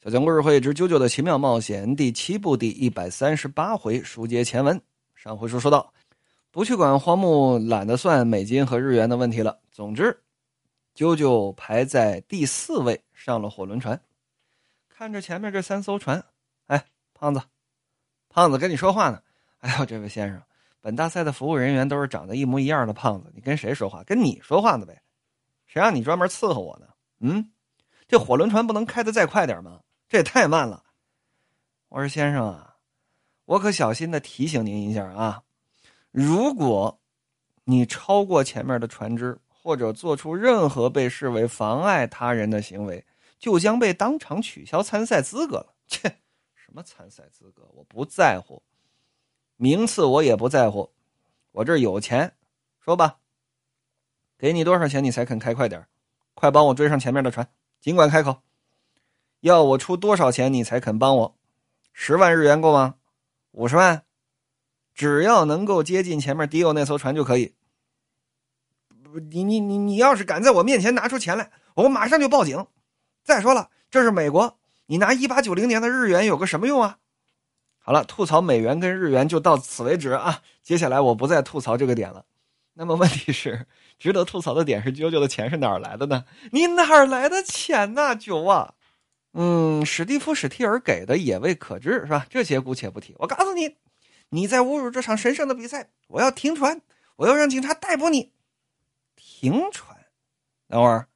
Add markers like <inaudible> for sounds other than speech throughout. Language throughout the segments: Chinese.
小江故事会之《啾啾的奇妙冒险》第七部第一百三十八回，书接前文。上回书说到，不去管荒木懒得算美金和日元的问题了。总之，啾啾排在第四位，上了火轮船。看着前面这三艘船，哎，胖子，胖子跟你说话呢。哎呦，这位先生，本大赛的服务人员都是长得一模一样的胖子，你跟谁说话？跟你说话呢呗？谁让你专门伺候我呢？嗯，这火轮船不能开得再快点吗？这也太慢了！我说先生啊，我可小心的提醒您一下啊，如果你超过前面的船只，或者做出任何被视为妨碍他人的行为，就将被当场取消参赛资格了。切，什么参赛资格？我不在乎，名次我也不在乎，我这有钱，说吧，给你多少钱你才肯开快点？快帮我追上前面的船，尽管开口。要我出多少钱你才肯帮我？十万日元够吗？五十万？只要能够接近前面迪欧那艘船就可以。你你你你要是敢在我面前拿出钱来，我马上就报警。再说了，这是美国，你拿一八九零年的日元有个什么用啊？好了，吐槽美元跟日元就到此为止啊！接下来我不再吐槽这个点了。那么问题是，值得吐槽的点是啾啾的钱是哪儿来的呢？你哪儿来的钱呢，九啊？嗯，史蒂夫·史蒂尔给的也未可知，是吧？这些姑且不提。我告诉你，你在侮辱这场神圣的比赛，我要停船，我要让警察逮捕你。停船？等会儿，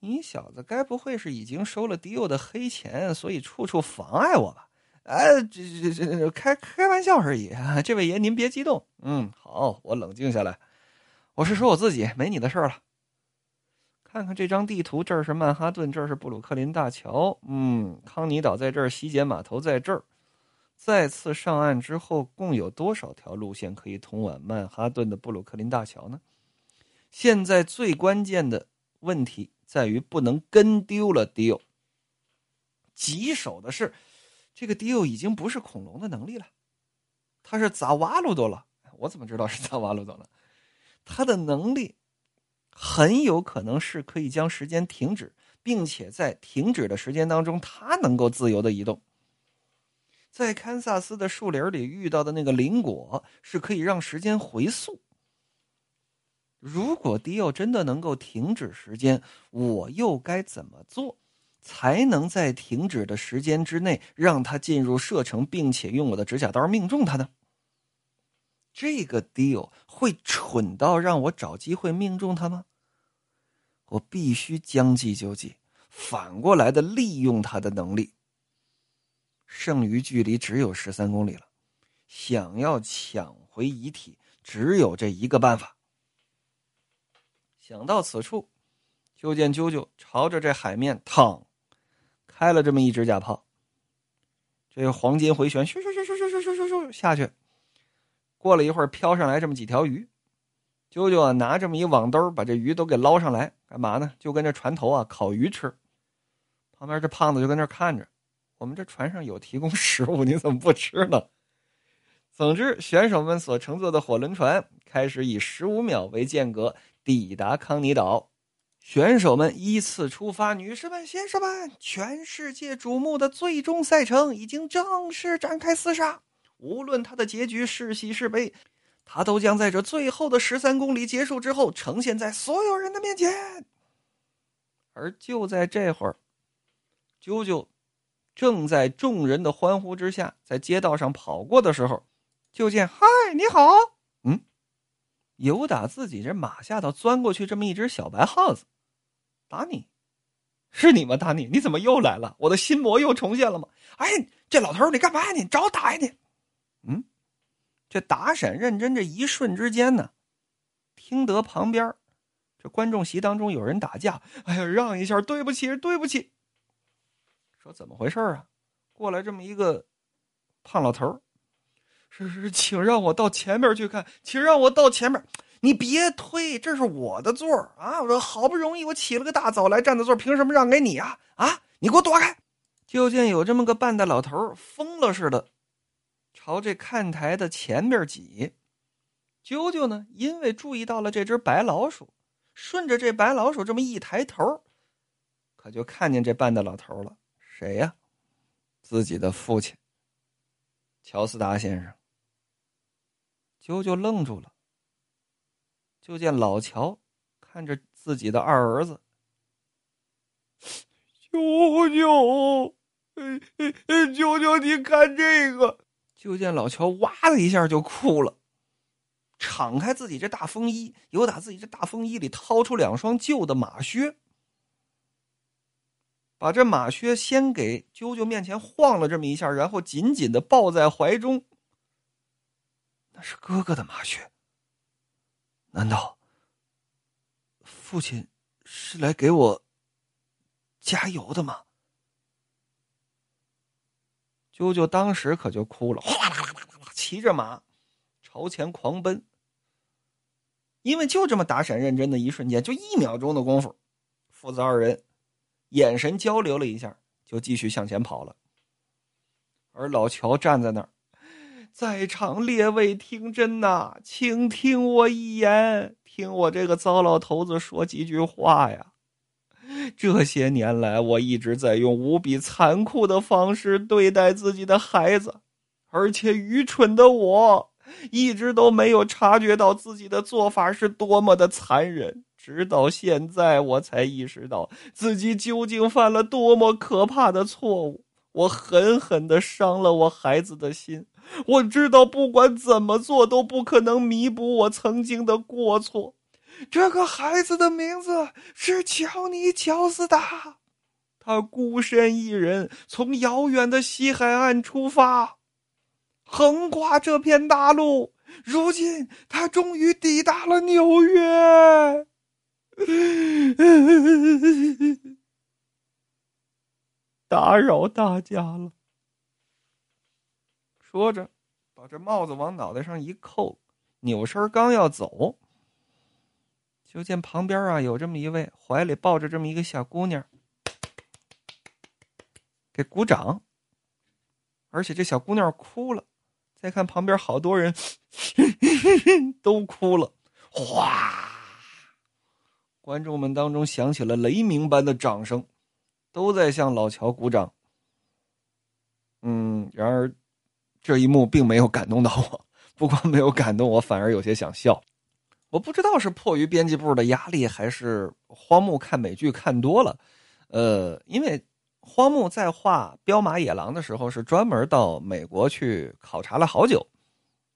你小子该不会是已经收了迪欧的黑钱，所以处处妨碍我吧？哎，这这这开开玩笑而已。这位爷，您别激动。嗯，好，我冷静下来。我是说我自己，没你的事了。看看这张地图，这儿是曼哈顿，这儿是布鲁克林大桥。嗯，康尼岛在这儿，西捷码头在这儿。再次上岸之后，共有多少条路线可以通往曼哈顿的布鲁克林大桥呢？现在最关键的问题在于不能跟丢了迪欧。棘手的是，这个迪欧已经不是恐龙的能力了，他是咋瓦鲁多了？我怎么知道是咋瓦鲁多呢？他的能力。很有可能是可以将时间停止，并且在停止的时间当中，它能够自由的移动。在堪萨斯的树林里遇到的那个灵果是可以让时间回溯。如果迪奥真的能够停止时间，我又该怎么做，才能在停止的时间之内让他进入射程，并且用我的指甲刀命中他呢？这个 deal 会蠢到让我找机会命中他吗？我必须将计就计，反过来的利用他的能力。剩余距离只有十三公里了，想要抢回遗体，只有这一个办法。想到此处，就见啾啾朝着这海面躺，开了这么一支假炮。这个黄金回旋，咻咻咻咻咻咻咻咻下去。过了一会儿，飘上来这么几条鱼，啾啾啊，拿这么一网兜，把这鱼都给捞上来，干嘛呢？就跟这船头啊烤鱼吃。旁边这胖子就跟那看着，我们这船上有提供 <laughs> 食物，你怎么不吃呢？总之，选手们所乘坐的火轮船开始以十五秒为间隔抵达康尼岛，选手们依次出发。女士们、先生们，全世界瞩目的最终赛程已经正式展开厮杀。无论他的结局是喜是悲，他都将在这最后的十三公里结束之后呈现在所有人的面前。而就在这会儿，啾啾正在众人的欢呼之下在街道上跑过的时候，就见“嗨，你好！”嗯，有打自己这马下头钻过去这么一只小白耗子，达尼，是你吗？达尼，你怎么又来了？我的心魔又重现了吗？哎，这老头你干嘛呀？你找打呀你！嗯，这打闪认真这一瞬之间呢，听得旁边这观众席当中有人打架。哎呀，让一下，对不起，对不起。说怎么回事啊？过来这么一个胖老头是是，请让我到前面去看，请让我到前面。你别推，这是我的座啊！我说好不容易我起了个大早来占的座，凭什么让给你啊？啊！你给我躲开！就见有这么个半大老头疯了似的。朝这看台的前边挤，啾啾呢？因为注意到了这只白老鼠，顺着这白老鼠这么一抬头，可就看见这半大老头了。谁呀？自己的父亲，乔斯达先生。啾啾愣住了，就见老乔看着自己的二儿子，<laughs> 啾啾，啾啾，你看这个！就见老乔哇的一下就哭了，敞开自己这大风衣，由打自己这大风衣里掏出两双旧的马靴。把这马靴先给啾啾面前晃了这么一下，然后紧紧的抱在怀中。那是哥哥的马靴。难道父亲是来给我加油的吗？啾啾当时可就哭了，哗啦啦啦啦啦，骑着马朝前狂奔。因为就这么打闪认真的一瞬间，就一秒钟的功夫，父子二人。眼神交流了一下，就继续向前跑了。而老乔站在那儿，在场列位听真呐，请听我一言，听我这个糟老头子说几句话呀。这些年来，我一直在用无比残酷的方式对待自己的孩子，而且愚蠢的我，一直都没有察觉到自己的做法是多么的残忍。直到现在，我才意识到自己究竟犯了多么可怕的错误。我狠狠的伤了我孩子的心。我知道，不管怎么做，都不可能弥补我曾经的过错。这个孩子的名字是乔尼·乔斯达，他孤身一人从遥远的西海岸出发，横跨这片大陆。如今，他终于抵达了纽约。<laughs> 打扰大家了。说着，把这帽子往脑袋上一扣，扭身刚要走，就见旁边啊有这么一位怀里抱着这么一个小姑娘，给鼓掌。而且这小姑娘哭了，再看旁边好多人 <laughs> 都哭了，哗。观众们当中响起了雷鸣般的掌声，都在向老乔鼓掌。嗯，然而这一幕并没有感动到我，不光没有感动我，反而有些想笑。我不知道是迫于编辑部的压力，还是荒木看美剧看多了。呃，因为荒木在画《彪马野狼》的时候，是专门到美国去考察了好久。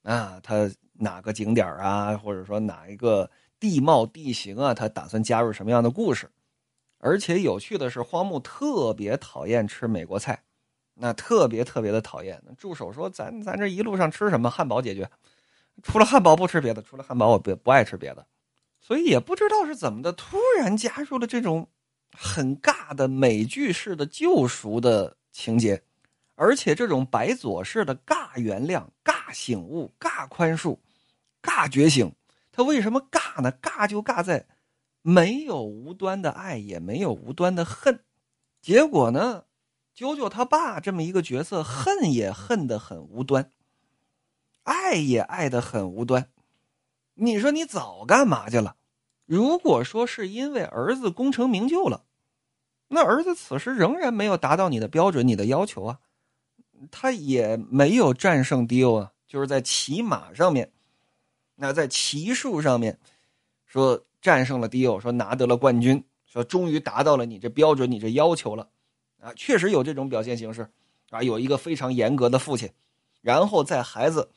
啊，他哪个景点啊，或者说哪一个？地貌地形啊，他打算加入什么样的故事？而且有趣的是，荒木特别讨厌吃美国菜，那特别特别的讨厌。助手说：“咱咱这一路上吃什么？汉堡解决，除了汉堡不吃别的。除了汉堡，我不不爱吃别的。所以也不知道是怎么的，突然加入了这种很尬的美剧式的救赎的情节，而且这种白左式的尬原谅、尬醒悟、尬宽恕、尬觉醒。”他为什么尬呢？尬就尬在没有无端的爱，也没有无端的恨。结果呢，九九他爸这么一个角色，恨也恨得很无端，爱也爱得很无端。你说你早干嘛去了？如果说是因为儿子功成名就了，那儿子此时仍然没有达到你的标准、你的要求啊，他也没有战胜迪欧啊，就是在骑马上面。那在骑术上面，说战胜了迪欧，说拿得了冠军，说终于达到了你这标准，你这要求了，啊，确实有这种表现形式，啊，有一个非常严格的父亲，然后在孩子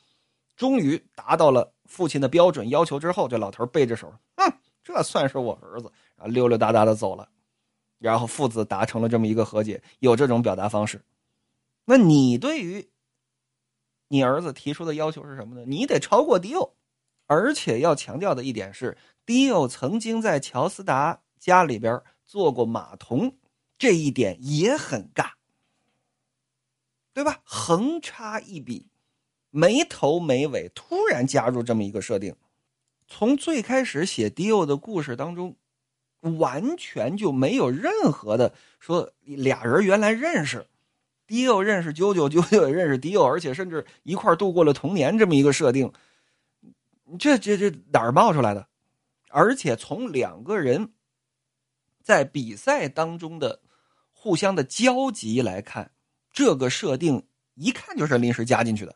终于达到了父亲的标准要求之后，这老头背着手，哼，这算是我儿子，啊，溜溜达达的走了，然后父子达成了这么一个和解，有这种表达方式。那你对于你儿子提出的要求是什么呢？你得超过迪欧。而且要强调的一点是，迪欧曾经在乔斯达家里边做过马童，这一点也很尬，对吧？横插一笔，没头没尾，突然加入这么一个设定，从最开始写迪欧的故事当中，完全就没有任何的说俩人原来认识，迪欧认识啾啾，啾啾也认识迪欧，而且甚至一块度过了童年这么一个设定。这这这哪儿冒出来的？而且从两个人在比赛当中的互相的交集来看，这个设定一看就是临时加进去的。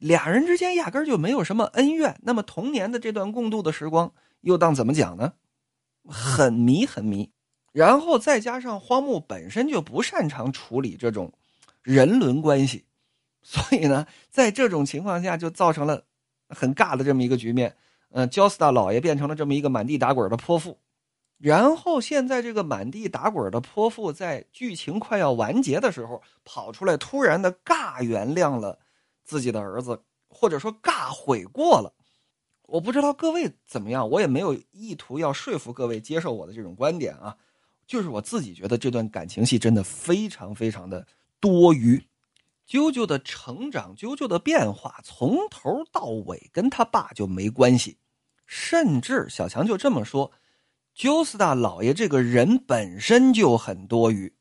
俩人之间压根就没有什么恩怨，那么童年的这段共度的时光又当怎么讲呢？很迷，很迷。然后再加上荒木本身就不擅长处理这种人伦关系，所以呢，在这种情况下就造成了很尬的这么一个局面。嗯，焦斯大老爷变成了这么一个满地打滚的泼妇，然后现在这个满地打滚的泼妇在剧情快要完结的时候跑出来，突然的尬原谅了。自己的儿子，或者说尬悔过了，我不知道各位怎么样，我也没有意图要说服各位接受我的这种观点啊，就是我自己觉得这段感情戏真的非常非常的多余。啾啾的成长，啾啾的变化，从头到尾跟他爸就没关系，甚至小强就这么说，啾斯大老爷这个人本身就很多余，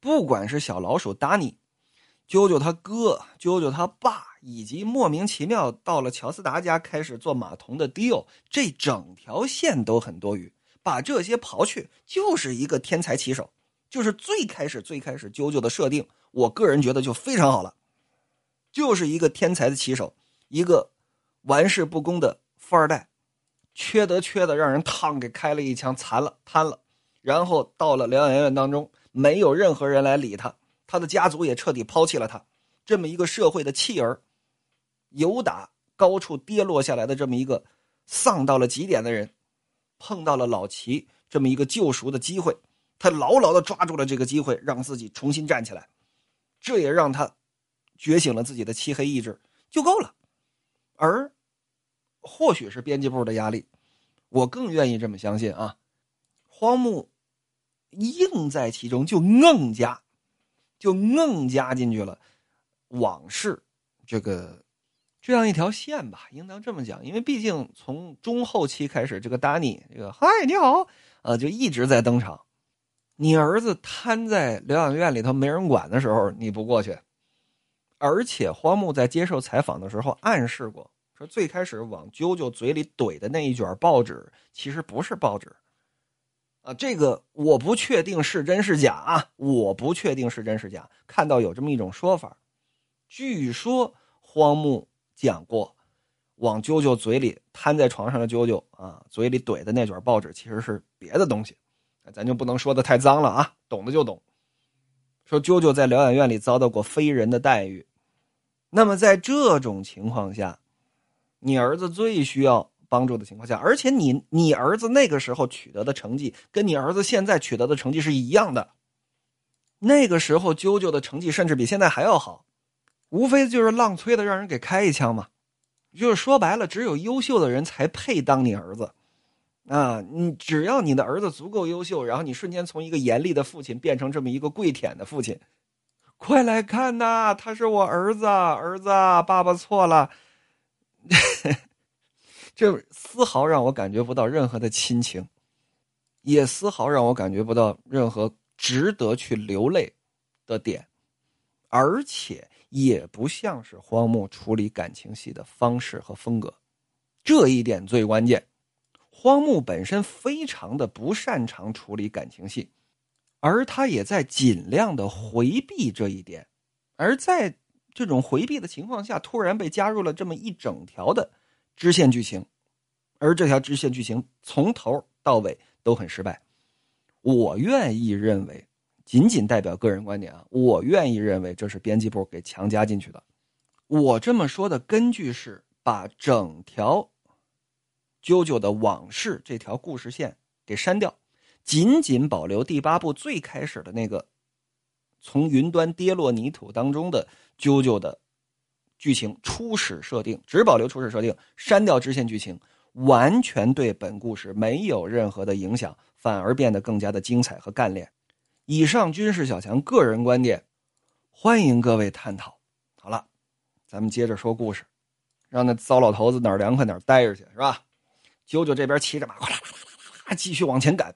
不管是小老鼠达尼。啾啾他哥、啾啾他爸，以及莫名其妙到了乔斯达家开始做马童的迪欧，这整条线都很多余。把这些刨去，就是一个天才棋手，就是最开始最开始啾啾的设定，我个人觉得就非常好了，就是一个天才的棋手，一个玩世不恭的富二代，缺德缺的让人烫给开了一枪，残了瘫了，然后到了疗养院当中，没有任何人来理他。他的家族也彻底抛弃了他，这么一个社会的弃儿，由打高处跌落下来的这么一个丧到了极点的人，碰到了老齐这么一个救赎的机会，他牢牢的抓住了这个机会，让自己重新站起来，这也让他觉醒了自己的漆黑意志，就够了。而或许是编辑部的压力，我更愿意这么相信啊，荒木硬在其中就硬加。就硬加进去了往事这个这样一条线吧，应当这么讲，因为毕竟从中后期开始，这个达尼这个嗨你好，呃，就一直在登场。你儿子瘫在疗养院里头没人管的时候，你不过去。而且荒木在接受采访的时候暗示过，说最开始往啾啾嘴里怼的那一卷报纸其实不是报纸。啊，这个我不确定是真是假啊！我不确定是真是假。看到有这么一种说法，据说荒木讲过，往啾啾嘴里瘫在床上的啾啾啊，嘴里怼的那卷报纸其实是别的东西，咱就不能说的太脏了啊，懂的就懂。说啾啾在疗养院里遭到过非人的待遇，那么在这种情况下，你儿子最需要。帮助的情况下，而且你你儿子那个时候取得的成绩，跟你儿子现在取得的成绩是一样的。那个时候啾啾的成绩甚至比现在还要好，无非就是浪催的让人给开一枪嘛。就是说白了，只有优秀的人才配当你儿子啊！你只要你的儿子足够优秀，然后你瞬间从一个严厉的父亲变成这么一个跪舔的父亲，快来看呐，他是我儿子，儿子，爸爸错了。这丝毫让我感觉不到任何的亲情，也丝毫让我感觉不到任何值得去流泪的点，而且也不像是荒木处理感情戏的方式和风格。这一点最关键，荒木本身非常的不擅长处理感情戏，而他也在尽量的回避这一点。而在这种回避的情况下，突然被加入了这么一整条的。支线剧情，而这条支线剧情从头到尾都很失败。我愿意认为，仅仅代表个人观点啊，我愿意认为这是编辑部给强加进去的。我这么说的根据是把整条啾啾的往事这条故事线给删掉，仅仅保留第八部最开始的那个从云端跌落泥土当中的啾啾的。剧情初始设定只保留初始设定，删掉支线剧情，完全对本故事没有任何的影响，反而变得更加的精彩和干练。以上均是小强个人观点，欢迎各位探讨。好了，咱们接着说故事，让那糟老头子哪儿凉快哪儿待着去，是吧？啾啾这边骑着马，哗啦啦啦啦啦，继续往前赶。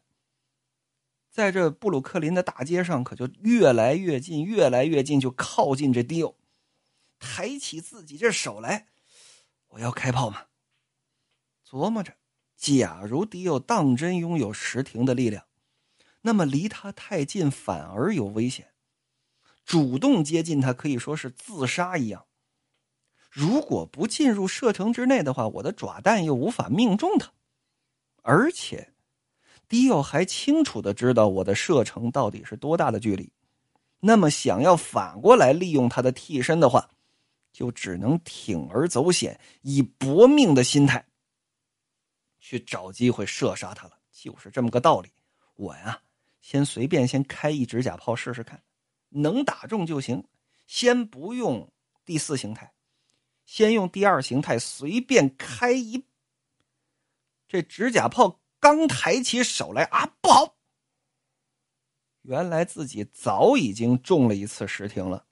在这布鲁克林的大街上，可就越来越近，越来越近，就靠近这迪欧。抬起自己这手来，我要开炮吗？琢磨着，假如迪奥当真拥有石亭的力量，那么离他太近反而有危险。主动接近他可以说是自杀一样。如果不进入射程之内的话，我的爪弹又无法命中他，而且迪奥还清楚的知道我的射程到底是多大的距离。那么，想要反过来利用他的替身的话，就只能铤而走险，以搏命的心态去找机会射杀他了。就是这么个道理。我呀，先随便先开一指甲炮试试看。能打中就行，先不用第四形态，先用第二形态随便开一。这指甲炮刚抬起手来啊，不好！原来自己早已经中了一次石停了，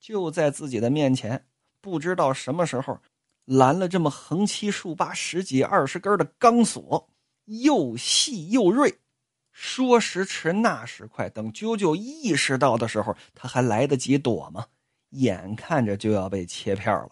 就在自己的面前，不知道什么时候拦了这么横七竖八十几二十根的钢索，又细又锐。说时迟，那时快，等啾啾意识到的时候，他还来得及躲吗？眼看着就要被切片了。